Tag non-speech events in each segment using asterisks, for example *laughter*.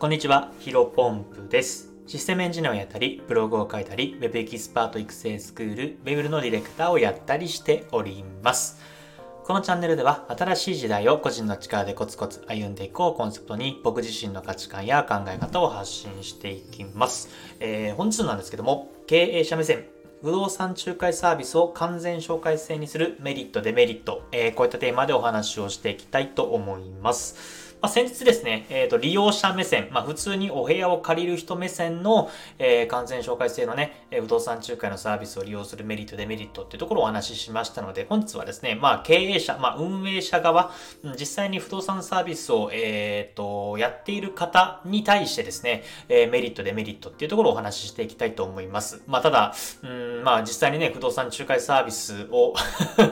こんにちは、ヒロポンプです。システムエンジニアをやったり、ブログを書いたり、Web エキスパート育成スクール、ウェブのディレクターをやったりしております。このチャンネルでは、新しい時代を個人の力でコツコツ歩んでいこうコンセプトに、僕自身の価値観や考え方を発信していきます。えー、本日なんですけども、経営者目線、不動産仲介サービスを完全紹介制にするメリット、デメリット、えーこういったテーマでお話をしていきたいと思います。まあ、先日ですね、えっ、と、利用者目線、まあ、普通にお部屋を借りる人目線の、えー完全紹介制のね、え不動産仲介のサービスを利用するメリット、デメリットっていうところをお話ししましたので、本日はですね、まあ、経営者、まあ、運営者側、実際に不動産サービスを、えっ、と、やっている方に対してですね、えーメリット、デメリットっていうところをお話ししていきたいと思います。まあ、ただ、うん、まあ、実際にね、不動産仲介サービスを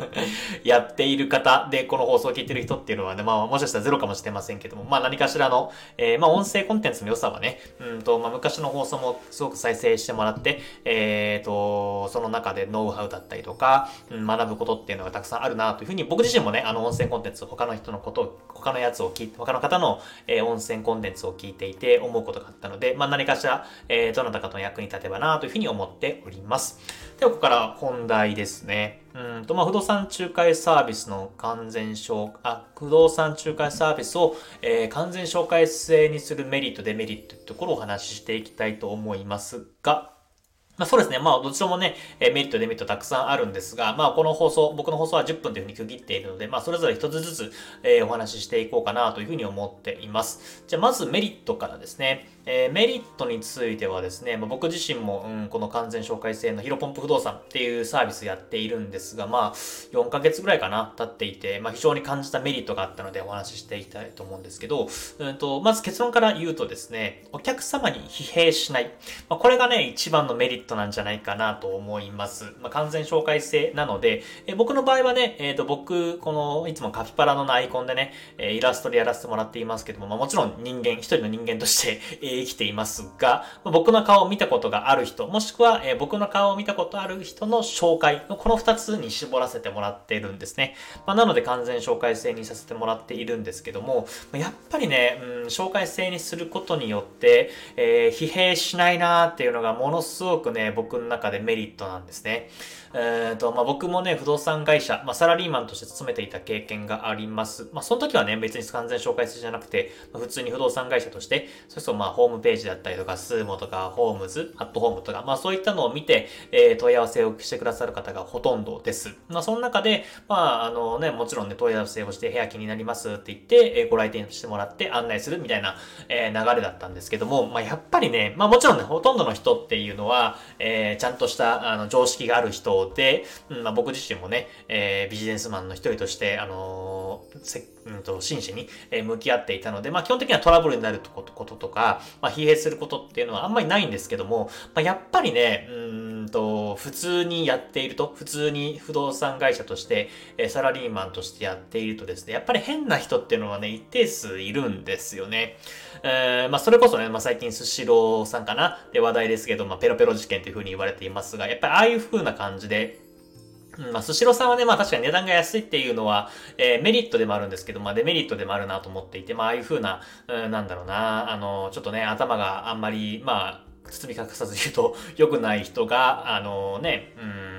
*laughs* やっている方で、この放送を聞いてる人っていうのはね、まあ、もしかしたらゼロかもしれませんけども、まあ、何かしらの、えーまあ、音声コンテンツの良さはね、うんと、まあ、昔の放送もすごく再生してもらって、えーと、その中でノウハウだったりとか、うん学ぶことっていうのがたくさんあるなというふうに、僕自身もね、あの、音声コンテンツ、他の人のことを、他のやつを聞いて、他の方の、えー音声コンテンツを聞いていて思うことがあったので、まあ、何かしら、えーどなたかの役に立てばなというふうに思っております。では、ここから本題ですね。うんと、まあ、不動産仲介サービスの完全紹介あ、不動産仲介サービスを、えー完全紹介制にするメリット、デメリットというところをお話ししていきたいと思いますが、まあそうですね。まあどちらもね、えメリット、デメリットたくさんあるんですが、まあこの放送、僕の放送は10分というふうに区切っているので、まあそれぞれ一つずつ、えーお話ししていこうかなというふうに思っています。じゃあまずメリットからですね。えーメリットについてはですね、まあ、僕自身も、うん、この完全紹介制のヒロポンプ不動産っていうサービスやっているんですが、まあ4ヶ月ぐらいかな、経っていて、まあ非常に感じたメリットがあったのでお話ししていきたいと思うんですけど、うんと、まず結論から言うとですね、お客様に疲弊しない。まあ、これがね、一番のメリットなんじゃないかなと思います。まあ、完全紹介制なので、え僕の場合はね、えっ、と、僕、この、いつもカピパラのアイコンでね、えイラストでやらせてもらっていますけども、まあ、もちろん人間、一人の人間として、生きていますが、ま僕の顔を見たことがある人、もしくは、えー僕の顔を見たことある人の紹介のこの二つに絞らせてもらっているんですね。まあ、なので完全紹介制にさせてもらっているんですけども、まやっぱりね、うん、紹介制にすることによって、えー疲弊しないなーっていうのがものすごくね、僕の中でメリットなんですね。えーと、まあ、僕もね、不動産会社、まあ、サラリーマンとして勤めていた経験があります。まあ、その時はね、別に完全紹介制じゃなくて、まあ普通に不動産会社として、それこそまあ、ホームページだったりとか、スーモとか、ホームズ、アットホームとか、まあ、そういったのを見て、えー問い合わせをしてくださる方がほとんどです。まあ、その中で、まあ、あのね、もちろんね、問い合わせをして、部屋気になりますって言って、えーご来店してもらって案内するみたいな、えー流れだったんですけども、まあ、やっぱりね、まあ、もちろんね、ほとんどの人っていうのは、えーちゃんとした、あの、常識がある人で、うんまあ、僕自身もね、えービジネスマンの一人として、あのーせうんと、真摯に、え向き合っていたので、まあ、基本的にはトラブルになることこととか、まあ、疲弊することっていうのはあんまりないんですけども、まあ、やっぱりね、うんと、普通にやっていると、普通に不動産会社として、えサラリーマンとしてやっているとですね、やっぱり変な人っていうのはね、一定数いるんですよね。えーまあ、それこそね、まあ、最近スシローさんかな？で話題ですけど、まあ、ペロペロ事件というふうに言われていますが、やっぱりああいう風な感じで、うん。まあ、スシローさんはね、まあ確かに値段が安いっていうのは、えーメリットでもあるんですけど、まあデメリットでもあるなと思っていて、まあああいう風な、うん、なんだろうな、あの、ちょっとね、頭があんまり、まあ、包み隠さず言うと良くない人が、あのね、うん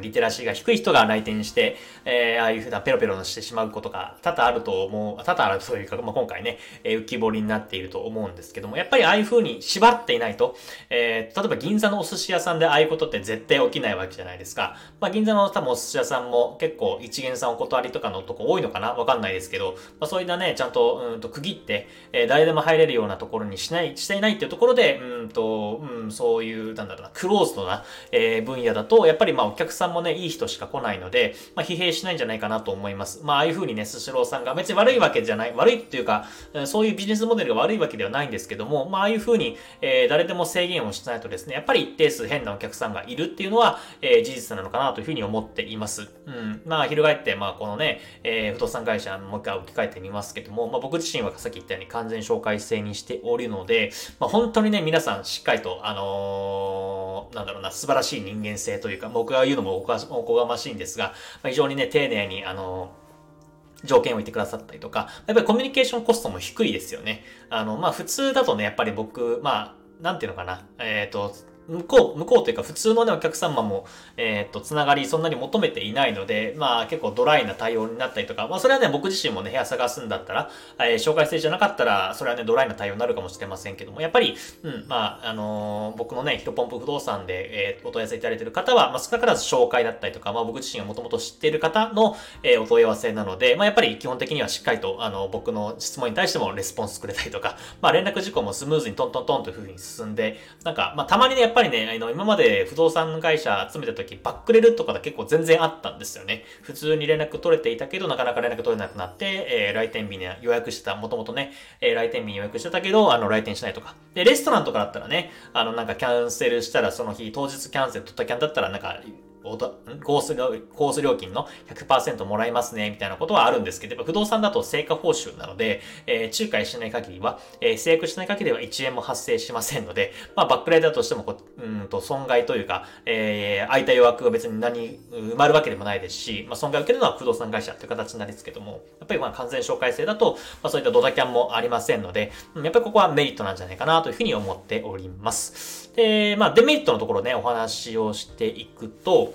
リテラシーが低い人が来店して、えーああいう風なペロペロしてしまうことが多々あると思う、多々あるというか、まあ今回ね、えー浮き彫りになっていると思うんですけども、やっぱりああいう風に縛っていないと、えー例えば銀座のお寿司屋さんでああいうことって絶対起きないわけじゃないですか。まあ銀座の多分お寿司屋さんも結構一元さんお断りとかのとこ多いのかな？わかんないですけど、まあそういったね、ちゃんと、うんと区切って、えー誰でも入れるようなところにしない、していないっていうところで、うんと、うん、そういう、なんだろうな、クローズドな、えー分野だと、やっぱりまあお客さんもね、いい人しか来ないので、まあ疲弊しないんじゃないかなと思います。まあああいう風にね、スシローさんが別に悪いわけじゃない、悪いっていうか、そういうビジネスモデルが悪いわけではないんですけども、まあああいう風に、えー誰でも制限をしないとですね、やっぱり一定数変なお客さんがいるっていうのは、えー事実なのかなというふうに思っています。うん。まあ、翻って、まあ、このね、えー不動産会社もう一回置き換えてみますけども、まあ、僕自身はさっき言ったように完全紹介制にしておるので、まあ、本当にね、皆さんしっかりと、あのーなんだろうな、素晴らしい人間性というか、僕が言うのもおこがましいんですが、まあ、非常にね、丁寧に、あの条件を言ってくださったりとか、やっぱりコミュニケーションコストも低いですよね。あの、まあ、普通だとね、やっぱり僕、まあ、なんていうのかな、えっ、ー、と、向こう、向こうというか普通のね、お客様も、えっ、ー、と、つながりそんなに求めていないので、まあ結構ドライな対応になったりとか、まあそれはね、僕自身もね、部屋探すんだったら、えー、紹介制じゃなかったら、それはね、ドライな対応になるかもしれませんけども、やっぱり、うん、まあ、あのー、僕のね、ヒロポンプ不動産で、えー、お問い合わせいただいている方は、まあ少なからず紹介だったりとか、まあ僕自身がもともと知っている方の、えー、お問い合わせなので、まあやっぱり基本的にはしっかりと、あの、僕の質問に対してもレスポンスくれたりとか、まあ連絡事項もスムーズにトントントンという風に進んで、なんか、まあたまにね、やっぱぱりね、あの、今まで不動産会社集めた時、バックレるとかが結構全然あったんですよね。普通に連絡取れていたけど、なかなか連絡取れなくなって、えー、来店日に予約してた、もともとね、えー、来店日に予約してたけど、あの、来店しないとか。で、レストランとかだったらね、あの、なんかキャンセルしたらその日、当日キャンセル取ったキャンだったら、なんか、コース料コース料金の100%もらえますね、みたいなことはあるんですけど、不動産だと成果報酬なので、えー、仲介しない限りは、えー、制約しない限りは1円も発生しませんので、まあ、バックライだとしてもこうんと、損害というか、えー、空いた予約が別に何、埋まるわけでもないですし、まあ、損害を受けるのは不動産会社という形になりですけども、やっぱりまあ、完全紹介制だと、まあ、そういったドタキャンもありませんので、やっぱりここはメリットなんじゃないかなというふうに思っております。で、まあ、デメリットのところね、お話をしていくと、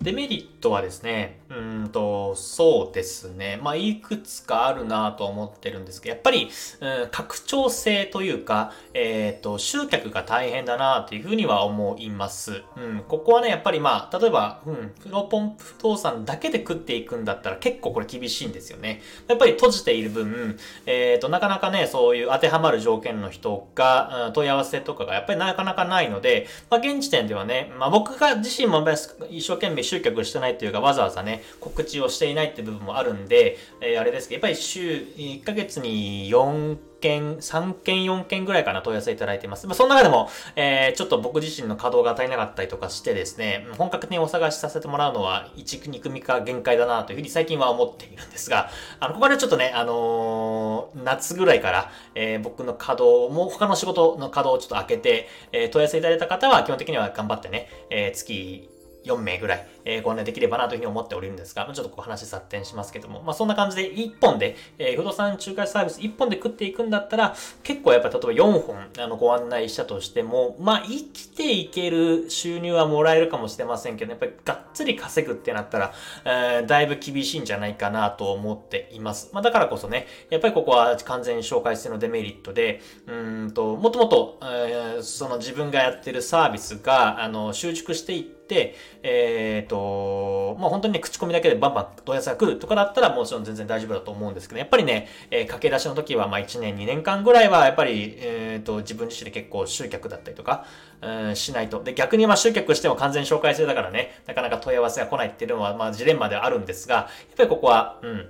デメリットはですね、うんと、そうですね。まあ、いくつかあるなと思ってるんですけど、やっぱり、うん、拡張性というか、えっ、ー、と、集客が大変だなというふうには思います。うん、ここはね、やっぱりまあ、例えば、うん、プロポンプ不動産だけで食っていくんだったら結構これ厳しいんですよね。やっぱり閉じている分、えっ、ー、と、なかなかね、そういう当てはまる条件の人が、うん、問い合わせとかがやっぱりなかなかないので、まあ、現時点ではね、まあ、僕が自身も一生懸命集客してないというか、わざわざね、告知をしていないって部分もあるんで、えー、あれですけど、やっぱり週1ヶ月に4件、3件、4件ぐらいかな問い合わせいただいてます。まあ、その中でも、えー、ちょっと僕自身の稼働が足りなかったりとかしてですね、本格的にお探しさせてもらうのは1、2組か限界だなというふうに最近は思っているんですが、あの、ここでちょっとね、あのー、夏ぐらいから、えー、僕の稼働も、他の仕事の稼働をちょっと開けて、え問い合わせいただいた方は基本的には頑張ってね、え月4名ぐらい、えー、ご案内できればなというふうに思っておるんですが、ちょっとこう話発展しますけども、まあそんな感じで1本で、えー、不動産仲介サービス1本で食っていくんだったら、結構やっぱ例えば4本あのご案内したとしても、まあ生きていける収入はもらえるかもしれませんけど、やっぱりがっつり稼ぐってなったら、えー、だいぶ厳しいんじゃないかなと思っています。まあだからこそね、やっぱりここは完全に紹介制のデメリットで、うんと、もともと、えー、その自分がやってるサービスが、あの、習熟していって、えっ、ー、と、まあ、本当にね、口コミだけでバンバン問い合わせが来るとかだったらもちろん全然大丈夫だと思うんですけど、やっぱりね、えー、駆け出しの時は、ま、1年、2年間ぐらいは、やっぱり、えっ、ー、と、自分自身で結構集客だったりとか、うん、しないと。で、逆にまあ集客しても完全紹介制だからね、なかなか問い合わせが来ないっていうのは、まあ、ジレンマではあるんですが、やっぱりここは、うん、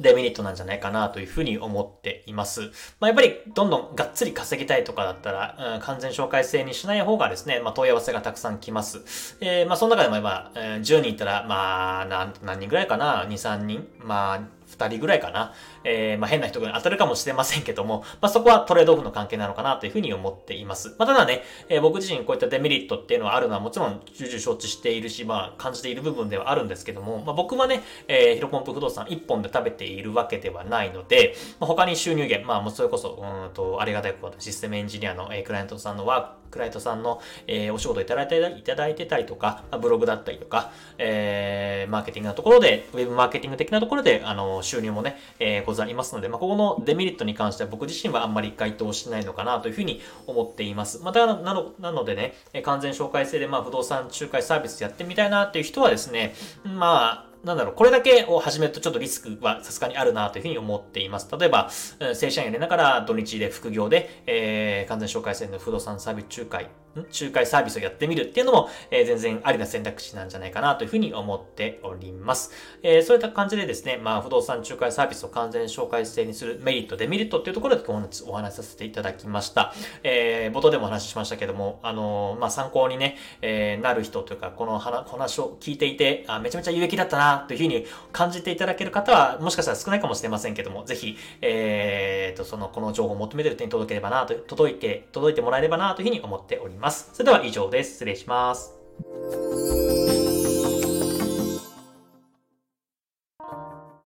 デメリットなんじゃないかなというふうに思っています。まあ、やっぱりどんどんがっつり稼ぎたいとかだったら、うん、完全紹介制にしない方がですね、まあ、問い合わせがたくさん来ます。えー、まあ、その中でも今、えー、10人いたら、まあ、何人ぐらいかな ?2、3人？まあ、2人ぐらいかな。えー、まあ、変な人が当たるかもしれませんけども、まあ、そこはトレードオフの関係なのかなというふうに思っています。まあ、ただね、えー、僕自身こういったデメリットっていうのはあるのはもちろん重々承知しているし、まあ、感じている部分ではあるんですけども、まあ、僕はね、えー、ヒロポンプ不動産1本で食べているわけではないので、まあ、他に収入源、まあ、もうそれこそ、うんと、ありがたいことシステムエンジニアの、えー、クライアントさんのワーク、クライアントさんの、えー、お仕事いただいていただいてたりとか、ブログだったりとか、えー、マーケティングのところで、ウェブマーケティング的なところで、あの、収入もね、えー、ございますので、まあ、ここのデメリットに関しては僕自身はあんまり回答しないのかなというふうに思っています。また、なの、なのでね、完全紹介制で、まあ、不動産仲介サービスやってみたいなっていう人はですね、まあ、なんだろう、これだけを始めるとちょっとリスクはさすがにあるなというふうに思っています。例えば、正社員やりながら土日で副業で、えー、完全紹介制の不動産サービス仲介仲介サービスをやってみるっていうのも、えー、全然ありな選択肢なんじゃないかなというふうに思っております。えー、そういった感じでですね、まあ、不動産仲介サービスを完全紹介制にするメリット、デメリットっていうところで本日お話しさせていただきました。えー、冒頭でもお話ししましたけども、あの、まあ、参考にね、えー、なる人というか、この話を聞いていて、あめちゃめちゃ有益だったなというふうに感じていただける方は、もしかしたら少ないかもしれませんけども、ぜひ、えー、と、その、この情報を求めてる人に届ければなと、届いて、届いてもらえればなというふうに思っておりますます。それでは以上です。失礼します。